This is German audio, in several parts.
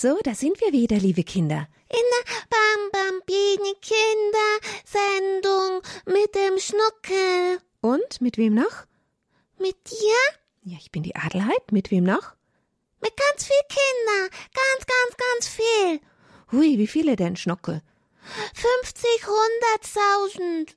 So, da sind wir wieder, liebe Kinder. In der Bambambini Kindersendung mit dem Schnuckel. Und mit wem noch? Mit dir? Ja, ich bin die Adelheid. Mit wem noch? Mit ganz viel Kinder. Ganz, ganz, ganz viel. Hui, wie viele denn, Schnuckel? 50, 100.000.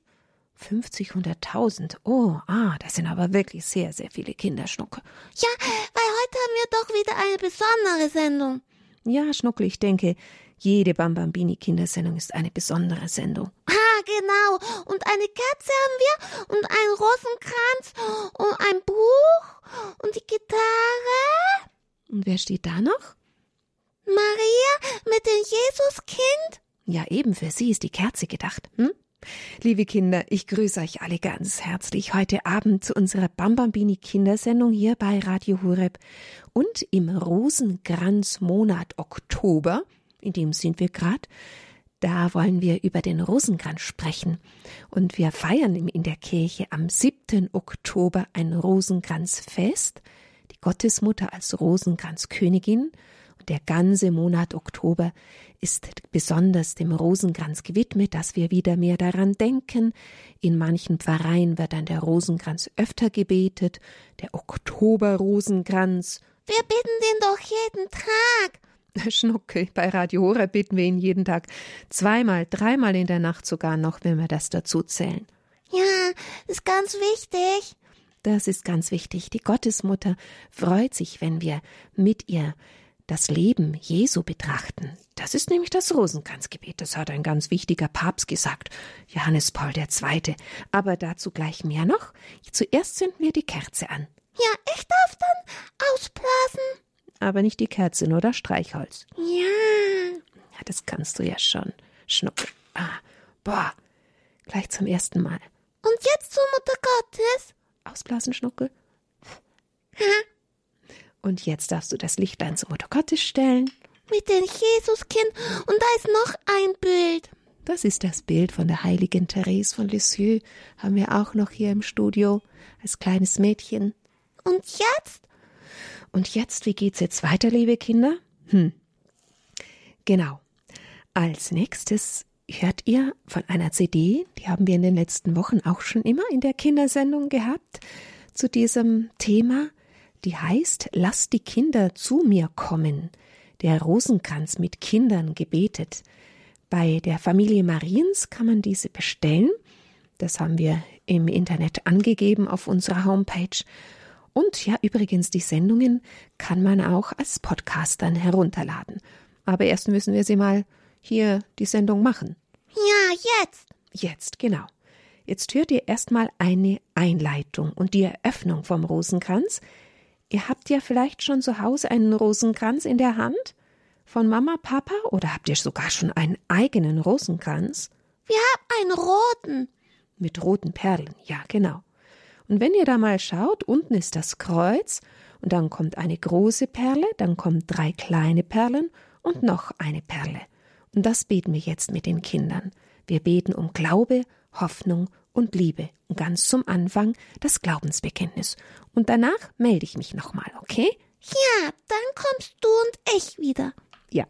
50, 100.000. Oh, ah, das sind aber wirklich sehr, sehr viele Kinder, Schnuckel. Ja, weil heute haben wir doch wieder eine besondere Sendung. Ja, Schnuckel, ich denke, jede Bambambini-Kindersendung ist eine besondere Sendung. Ah, genau. Und eine Kerze haben wir und einen Rosenkranz und ein Buch und die Gitarre. Und wer steht da noch? Maria mit dem Jesuskind. Ja, eben für sie ist die Kerze gedacht. Hm? Liebe Kinder, ich grüße euch alle ganz herzlich heute Abend zu unserer Bambambini Kindersendung hier bei Radio Horeb und im Rosenkranzmonat Oktober, in dem sind wir gerade, da wollen wir über den Rosenkranz sprechen. Und wir feiern in der Kirche am 7. Oktober ein Rosenkranzfest, die Gottesmutter als Rosenkranzkönigin der ganze Monat Oktober ist besonders dem Rosenkranz gewidmet, dass wir wieder mehr daran denken. In manchen Pfarreien wird dann der Rosenkranz öfter gebetet, der Oktoberrosenkranz. Wir beten den doch jeden Tag. Schnucke, bei Radio Hora beten wir ihn jeden Tag. Zweimal, dreimal in der Nacht sogar noch, wenn wir das dazu zählen. Ja, ist ganz wichtig. Das ist ganz wichtig. Die Gottesmutter freut sich, wenn wir mit ihr das Leben Jesu betrachten. Das ist nämlich das Rosenkranzgebet. Das hat ein ganz wichtiger Papst gesagt, Johannes Paul II. Aber dazu gleich mehr noch. Zuerst zünden wir die Kerze an. Ja, ich darf dann ausblasen. Aber nicht die Kerze, nur das Streichholz. Ja. Ja, das kannst du ja schon. Schnuckel. Ah, boah. Gleich zum ersten Mal. Und jetzt zur Mutter Gottes. Ausblasen, Schnuckel. Und jetzt darfst du das Lichtlein zum Mutter Gottes stellen. Mit dem Jesuskind. Und da ist noch ein Bild. Das ist das Bild von der heiligen Therese von Lisieux. Haben wir auch noch hier im Studio als kleines Mädchen. Und jetzt? Und jetzt, wie geht's jetzt weiter, liebe Kinder? Hm. Genau. Als nächstes hört ihr von einer CD, die haben wir in den letzten Wochen auch schon immer in der Kindersendung gehabt, zu diesem Thema die heißt Lass die Kinder zu mir kommen. Der Rosenkranz mit Kindern gebetet. Bei der Familie Mariens kann man diese bestellen. Das haben wir im Internet angegeben auf unserer Homepage. Und ja, übrigens, die Sendungen kann man auch als Podcast dann herunterladen. Aber erst müssen wir sie mal hier die Sendung machen. Ja, jetzt. Jetzt, genau. Jetzt hört ihr erstmal eine Einleitung und die Eröffnung vom Rosenkranz. Ihr habt ja vielleicht schon zu Hause einen Rosenkranz in der Hand? Von Mama, Papa? Oder habt ihr sogar schon einen eigenen Rosenkranz? Wir haben einen roten. Mit roten Perlen, ja, genau. Und wenn ihr da mal schaut, unten ist das Kreuz, und dann kommt eine große Perle, dann kommen drei kleine Perlen und noch eine Perle. Und das beten wir jetzt mit den Kindern. Wir beten um Glaube, Hoffnung und Liebe. Und ganz zum Anfang das Glaubensbekenntnis. Und danach melde ich mich nochmal, okay? Ja, dann kommst du und ich wieder. Ja.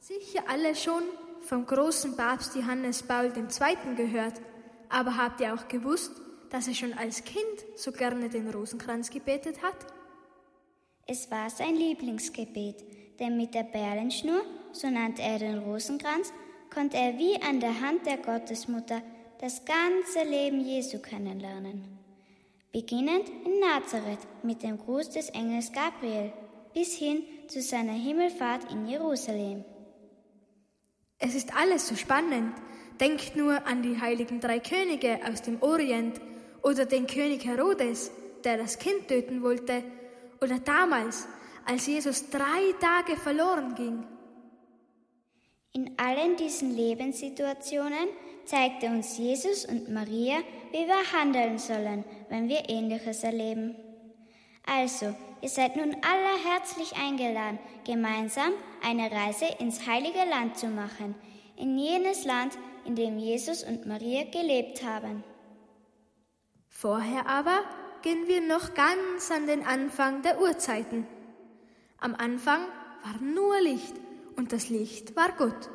Sicher alle schon vom großen Papst Johannes Paul II. gehört, aber habt ihr auch gewusst, dass er schon als Kind so gerne den Rosenkranz gebetet hat? Es war sein Lieblingsgebet, denn mit der Perlenschnur, so nannte er den Rosenkranz, konnte er wie an der Hand der Gottesmutter das ganze Leben Jesu kennenlernen. Beginnend in Nazareth mit dem Gruß des Engels Gabriel bis hin zu seiner Himmelfahrt in Jerusalem. Es ist alles so spannend. Denkt nur an die heiligen drei Könige aus dem Orient oder den König Herodes, der das Kind töten wollte, oder damals, als Jesus drei Tage verloren ging. In allen diesen Lebenssituationen zeigte uns Jesus und Maria, wie wir handeln sollen, wenn wir Ähnliches erleben. Also, ihr seid nun alle herzlich eingeladen, gemeinsam eine Reise ins heilige Land zu machen, in jenes Land, in dem Jesus und Maria gelebt haben. Vorher aber gehen wir noch ganz an den Anfang der Urzeiten. Am Anfang war nur Licht und das Licht war Gott,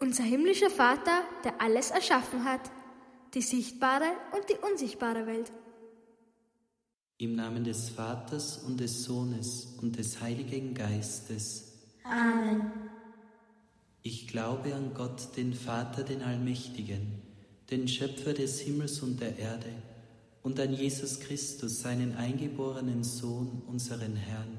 unser himmlischer Vater, der alles erschaffen hat, die sichtbare und die unsichtbare Welt. Im Namen des Vaters und des Sohnes und des Heiligen Geistes. Amen. Ich glaube an Gott, den Vater, den Allmächtigen, den Schöpfer des Himmels und der Erde, und an Jesus Christus, seinen eingeborenen Sohn, unseren Herrn,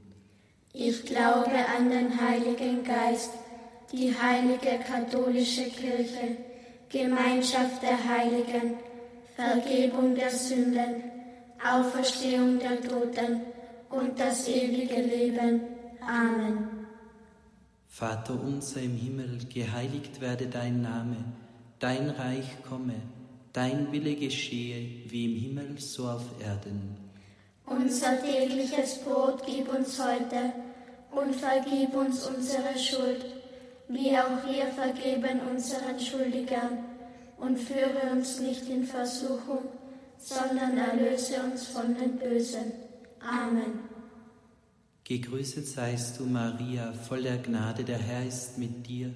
Ich glaube an den Heiligen Geist, die heilige katholische Kirche, Gemeinschaft der Heiligen, Vergebung der Sünden, Auferstehung der Toten und das ewige Leben. Amen. Vater unser im Himmel, geheiligt werde dein Name, dein Reich komme, dein Wille geschehe, wie im Himmel so auf Erden. Unser tägliches Brot gib uns heute und vergib uns unsere Schuld, wie auch wir vergeben unseren Schuldigern, und führe uns nicht in Versuchung, sondern erlöse uns von den Bösen. Amen. Gegrüßet seist du, Maria, voll der Gnade, der Herr ist mit dir.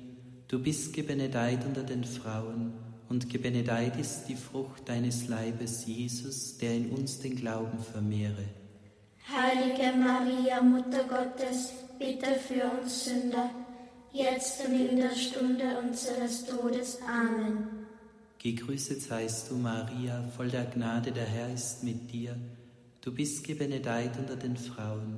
Du bist gebenedeit unter den Frauen, und gebenedeit ist die Frucht deines Leibes, Jesus, der in uns den Glauben vermehre. Heilige Maria, Mutter Gottes, bitte für uns Sünder, jetzt und in der Stunde unseres Todes. Amen. Gegrüßet seist du, Maria, voll der Gnade, der Herr ist mit dir. Du bist gebenedeit unter den Frauen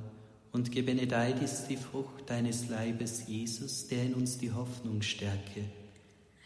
und gebenedeit ist die Frucht deines Leibes, Jesus, der in uns die Hoffnung stärke.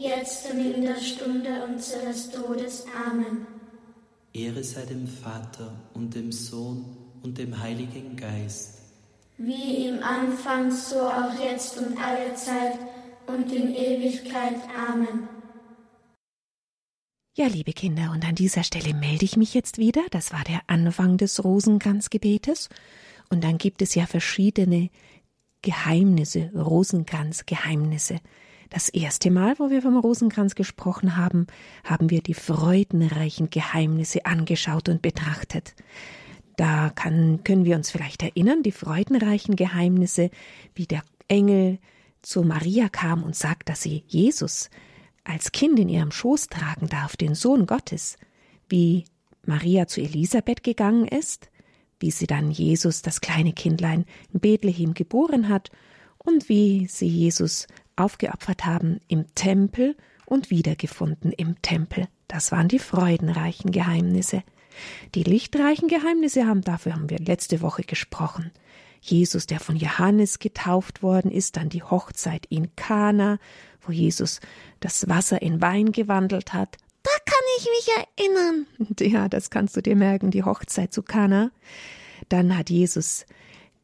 jetzt und in der Stunde unseres Todes. Amen. Ehre sei dem Vater und dem Sohn und dem Heiligen Geist. Wie im Anfang, so auch jetzt und alle Zeit und in Ewigkeit. Amen. Ja, liebe Kinder, und an dieser Stelle melde ich mich jetzt wieder. Das war der Anfang des Rosenkranzgebetes. Und dann gibt es ja verschiedene Geheimnisse, Rosenkranzgeheimnisse. Das erste Mal, wo wir vom Rosenkranz gesprochen haben, haben wir die freudenreichen Geheimnisse angeschaut und betrachtet. Da kann, können wir uns vielleicht erinnern, die freudenreichen Geheimnisse, wie der Engel zu Maria kam und sagt, dass sie Jesus als Kind in ihrem Schoß tragen darf, den Sohn Gottes, wie Maria zu Elisabeth gegangen ist, wie sie dann Jesus, das kleine Kindlein, in Bethlehem geboren hat und wie sie Jesus aufgeopfert haben im Tempel und wiedergefunden im Tempel. Das waren die freudenreichen Geheimnisse. Die lichtreichen Geheimnisse haben, dafür haben wir letzte Woche gesprochen. Jesus, der von Johannes getauft worden ist, dann die Hochzeit in Kana, wo Jesus das Wasser in Wein gewandelt hat. Da kann ich mich erinnern. Ja, das kannst du dir merken, die Hochzeit zu Kana. Dann hat Jesus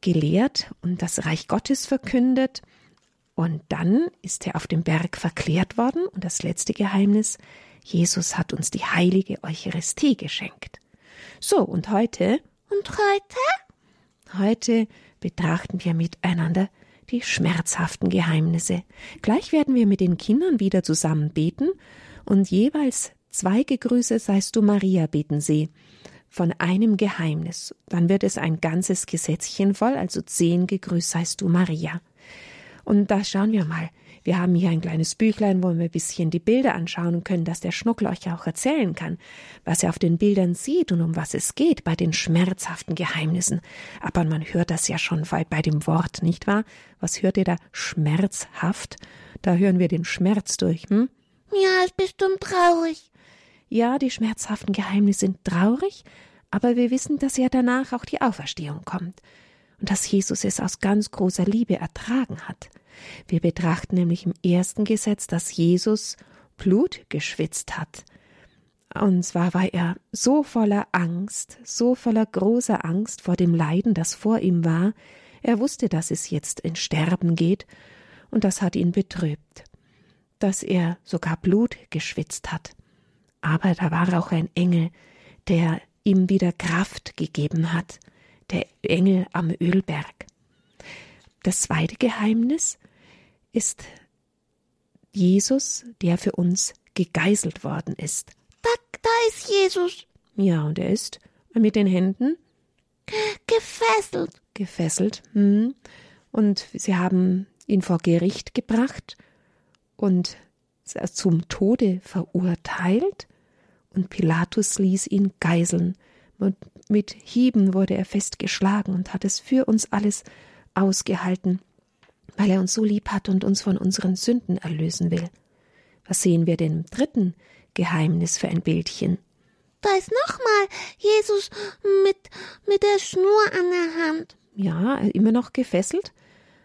gelehrt und das Reich Gottes verkündet. Und dann ist er auf dem Berg verklärt worden. Und das letzte Geheimnis, Jesus hat uns die heilige Eucharistie geschenkt. So, und heute? Und heute? Heute betrachten wir miteinander die schmerzhaften Geheimnisse. Gleich werden wir mit den Kindern wieder zusammen beten und jeweils zwei Gegrüße seist du Maria beten sie von einem Geheimnis. Dann wird es ein ganzes Gesetzchen voll, also zehn Gegrüße seist du Maria. Und da schauen wir mal, Wir haben hier ein kleines Büchlein, wo wir ein bisschen die Bilder anschauen können, dass der Schnuckel euch auch erzählen kann, was er auf den Bildern sieht und um was es geht bei den schmerzhaften Geheimnissen. Aber man hört das ja schon bei dem Wort, nicht wahr? Was hört ihr da? Schmerzhaft? Da hören wir den Schmerz durch, hm? Ja, ist bestimmt traurig. Ja, die schmerzhaften Geheimnisse sind traurig, aber wir wissen, dass ja danach auch die Auferstehung kommt und dass Jesus es aus ganz großer Liebe ertragen hat. Wir betrachten nämlich im ersten Gesetz, dass Jesus Blut geschwitzt hat. Und zwar war er so voller Angst, so voller großer Angst vor dem Leiden, das vor ihm war. Er wusste, dass es jetzt in Sterben geht, und das hat ihn betrübt, dass er sogar Blut geschwitzt hat. Aber da war auch ein Engel, der ihm wieder Kraft gegeben hat, der Engel am Ölberg. Das zweite Geheimnis ist Jesus, der für uns gegeißelt worden ist. Da, da ist Jesus. Ja, und er ist mit den Händen gefesselt. Gefesselt. Hm. Und sie haben ihn vor Gericht gebracht und zum Tode verurteilt. Und Pilatus ließ ihn geiseln. Und mit Hieben wurde er festgeschlagen und hat es für uns alles ausgehalten, weil er uns so lieb hat und uns von unseren Sünden erlösen will. Was sehen wir denn im dritten Geheimnis für ein Bildchen? Da ist nochmal Jesus mit, mit der Schnur an der Hand. Ja, immer noch gefesselt.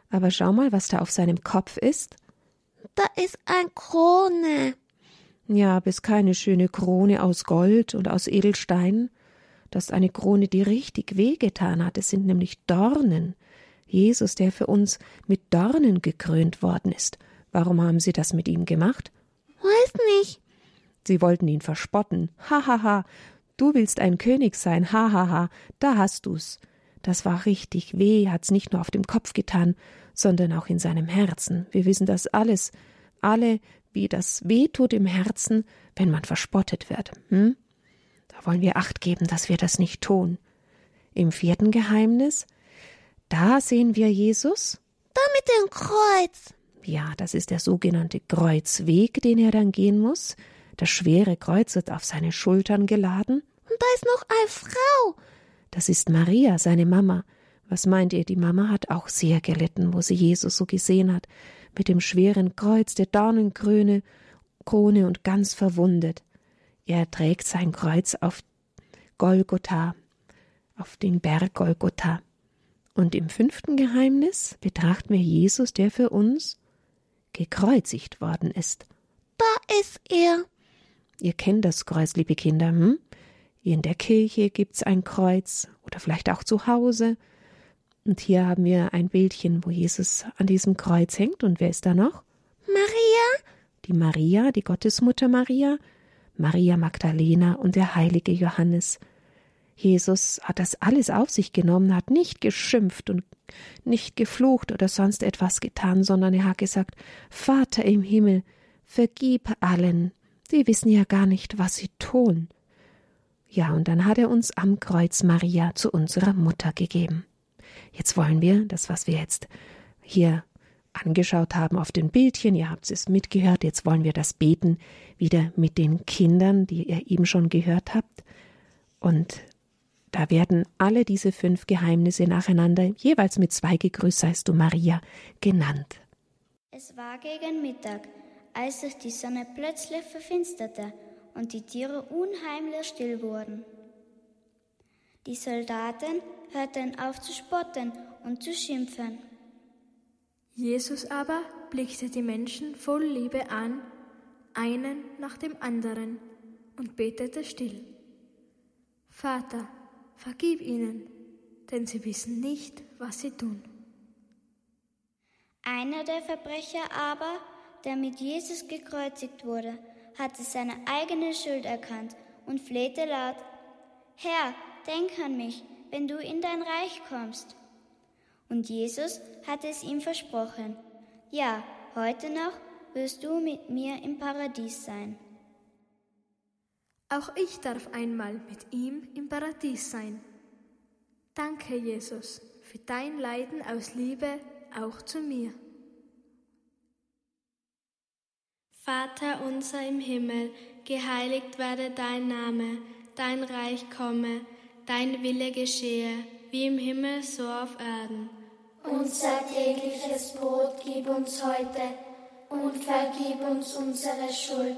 Aber schau mal, was da auf seinem Kopf ist. Da ist ein Krone. Ja, aber ist keine schöne Krone aus Gold und aus Edelstein. Das ist eine Krone, die richtig wehgetan hat. Es sind nämlich Dornen. Jesus, der für uns mit Dornen gekrönt worden ist. Warum haben sie das mit ihm gemacht? Weiß nicht. Sie wollten ihn verspotten. Hahaha. Ha, ha. Du willst ein König sein. Hahaha. Ha, ha. Da hast du's. Das war richtig weh, hat's nicht nur auf dem Kopf getan, sondern auch in seinem Herzen. Wir wissen das alles, alle, wie das weh tut im Herzen, wenn man verspottet wird. Hm? Da wollen wir Acht geben, dass wir das nicht tun. Im vierten Geheimnis, da sehen wir Jesus. Da mit dem Kreuz. Ja, das ist der sogenannte Kreuzweg, den er dann gehen muss. Das schwere Kreuz wird auf seine Schultern geladen. Und da ist noch eine Frau. Das ist Maria, seine Mama. Was meint ihr, die Mama hat auch sehr gelitten, wo sie Jesus so gesehen hat, mit dem schweren Kreuz, der Dornenkrone, Krone und ganz verwundet. Er trägt sein Kreuz auf Golgotha, auf den Berg Golgotha. Und im fünften Geheimnis betrachten wir Jesus, der für uns gekreuzigt worden ist. Da ist er. Ihr kennt das Kreuz, liebe Kinder, hm? In der Kirche gibt's ein Kreuz oder vielleicht auch zu Hause. Und hier haben wir ein Bildchen, wo Jesus an diesem Kreuz hängt. Und wer ist da noch? Maria. Die Maria, die Gottesmutter Maria, Maria Magdalena und der heilige Johannes. Jesus hat das alles auf sich genommen, hat nicht geschimpft und nicht geflucht oder sonst etwas getan, sondern er hat gesagt, Vater im Himmel, vergib allen, die wissen ja gar nicht, was sie tun. Ja, und dann hat er uns am Kreuz Maria zu unserer Mutter gegeben. Jetzt wollen wir das, was wir jetzt hier angeschaut haben auf den Bildchen, ihr habt es mitgehört, jetzt wollen wir das beten wieder mit den Kindern, die ihr eben schon gehört habt. Und da werden alle diese fünf Geheimnisse nacheinander, jeweils mit zwei Gegrüßt seist du Maria, genannt. Es war gegen Mittag, als sich die Sonne plötzlich verfinsterte und die Tiere unheimlich still wurden. Die Soldaten hörten auf zu spotten und zu schimpfen. Jesus aber blickte die Menschen voll Liebe an, einen nach dem anderen, und betete still. Vater, vergib ihnen, denn sie wissen nicht, was sie tun. Einer der Verbrecher aber, der mit Jesus gekreuzigt wurde, hatte seine eigene Schuld erkannt und flehte laut, Herr, denk an mich, wenn du in dein Reich kommst. Und Jesus hatte es ihm versprochen, ja, heute noch wirst du mit mir im Paradies sein. Auch ich darf einmal mit ihm im Paradies sein. Danke, Jesus, für dein Leiden aus Liebe auch zu mir. Vater unser im Himmel, geheiligt werde dein Name, dein Reich komme, dein Wille geschehe, wie im Himmel so auf Erden. Unser tägliches Brot gib uns heute und vergib uns unsere Schuld,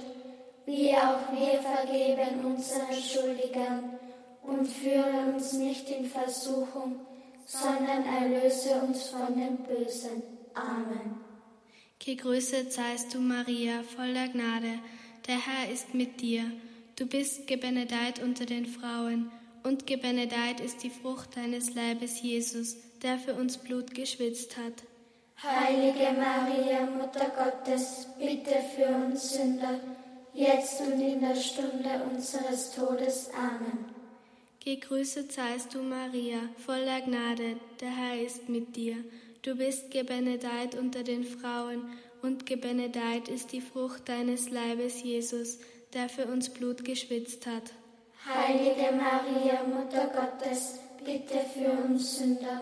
wie auch wir vergeben unseren Schuldigern. Und führe uns nicht in Versuchung, sondern erlöse uns von dem Bösen. Amen. Gegrüßet seist du, Maria, voller Gnade. Der Herr ist mit dir. Du bist gebenedeit unter den Frauen, und gebenedeit ist die Frucht deines Leibes, Jesus, der für uns Blut geschwitzt hat. Heilige Maria, Mutter Gottes, bitte für uns Sünder, jetzt und in der Stunde unseres Todes. Amen. Gegrüßet seist du, Maria, voller Gnade, der Herr ist mit dir. Du bist gebenedeit unter den Frauen, und gebenedeit ist die Frucht deines Leibes, Jesus, der für uns Blut geschwitzt hat. Heilige Maria, Mutter Gottes, bitte für uns Sünder,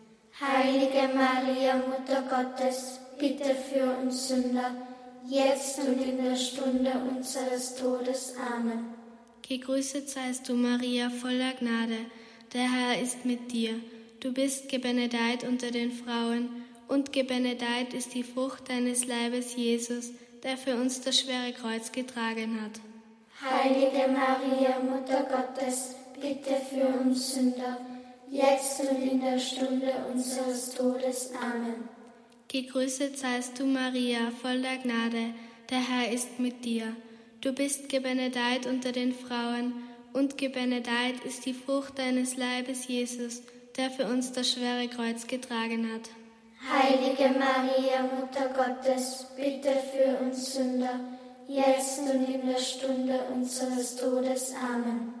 Heilige Maria, Mutter Gottes, bitte für uns Sünder, jetzt und in der Stunde unseres Todes. Amen. Gegrüßet seist du, Maria, voller Gnade. Der Herr ist mit dir. Du bist gebenedeit unter den Frauen, und gebenedeit ist die Frucht deines Leibes, Jesus, der für uns das schwere Kreuz getragen hat. Heilige Maria, Mutter Gottes, bitte für uns Sünder, jetzt und in der Stunde unseres Todes. Amen. Gegrüßet seist du, Maria, voller Gnade. Der Herr ist mit dir. Du bist gebenedeit unter den Frauen, und gebenedeit ist die Frucht deines Leibes, Jesus, der für uns das schwere Kreuz getragen hat. Heilige Maria, Mutter Gottes, bitte für uns Sünder, jetzt und in der Stunde unseres Todes. Amen.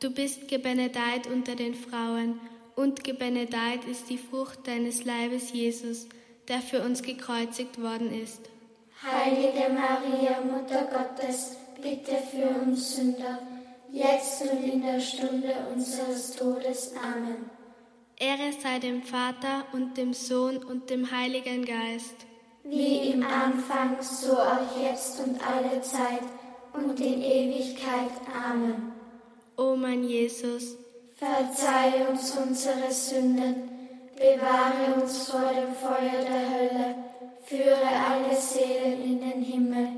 Du bist gebenedeit unter den Frauen, und gebenedeit ist die Frucht deines Leibes, Jesus, der für uns gekreuzigt worden ist. Heilige Maria, Mutter Gottes, bitte für uns Sünder, jetzt und in der Stunde unseres Todes. Amen. Ehre sei dem Vater und dem Sohn und dem Heiligen Geist. Wie im Anfang, so auch jetzt und alle Zeit und in Ewigkeit. Amen. O mein Jesus, verzeih uns unsere Sünden, bewahre uns vor dem Feuer der Hölle, führe alle Seelen in den Himmel,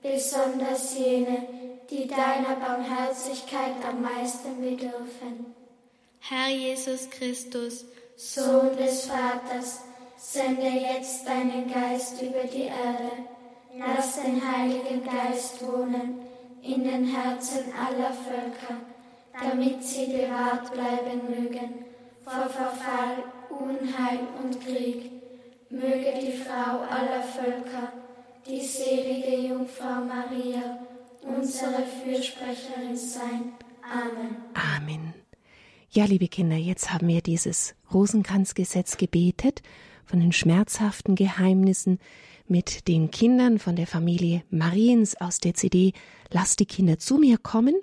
besonders jene, die deiner Barmherzigkeit am meisten bedürfen. Herr Jesus Christus, Sohn des Vaters, sende jetzt deinen Geist über die Erde. Lass den Heiligen Geist wohnen in den Herzen aller Völker. Damit sie bewahrt bleiben mögen vor Verfall, Unheil und Krieg. Möge die Frau aller Völker, die selige Jungfrau Maria, unsere Fürsprecherin sein. Amen. Amen. Ja, liebe Kinder, jetzt haben wir dieses Rosenkranzgesetz gebetet von den schmerzhaften Geheimnissen mit den Kindern von der Familie Mariens aus der CD Lass die Kinder zu mir kommen.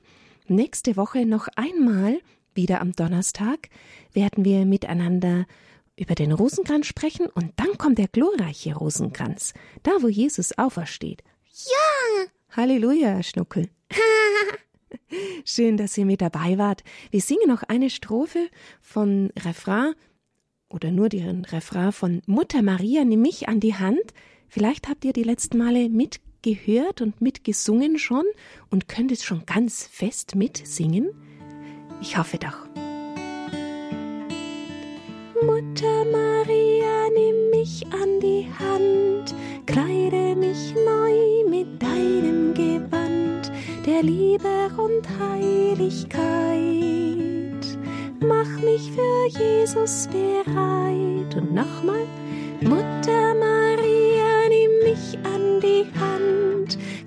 Nächste Woche noch einmal, wieder am Donnerstag, werden wir miteinander über den Rosenkranz sprechen und dann kommt der glorreiche Rosenkranz, da wo Jesus aufersteht. Ja! Halleluja, Schnuckel. Schön, dass ihr mit dabei wart. Wir singen noch eine Strophe von Refrain oder nur den Refrain von Mutter Maria, nimm mich an die Hand. Vielleicht habt ihr die letzten Male mitgehört und mitgesungen schon und könnt es schon ganz fest mitsingen. Ich hoffe doch. Mutter Maria, nimm mich an die Hand, kleide mich neu mit deinem Gewand der Liebe und Heiligkeit. Mach mich für Jesus bereit. Und nochmal, Mutter Maria, nimm mich an die Hand,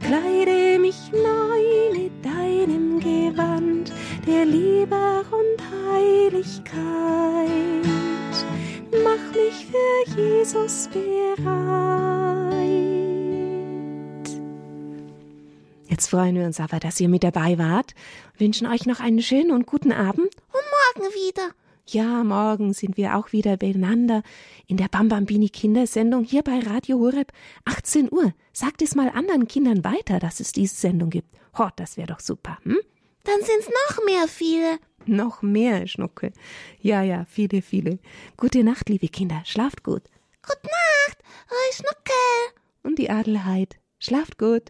kleide mich neu mit deinem Gewand der Liebe und Heiligkeit. Mach mich für Jesus bereit. Jetzt freuen wir uns aber, dass ihr mit dabei wart, wünschen euch noch einen schönen und guten Abend. Und morgen wieder. Ja, morgen sind wir auch wieder beieinander in der Bambambini Kindersendung hier bei Radio Horeb, 18 Uhr. Sagt es mal anderen Kindern weiter, dass es diese Sendung gibt. Ho, das wäre doch super, hm? Dann sind's noch mehr viele. Noch mehr, Schnuckel. Ja, ja, viele, viele. Gute Nacht, liebe Kinder. Schlaft gut. Gute Nacht, euer Schnuckel. Und die Adelheid. Schlaft gut.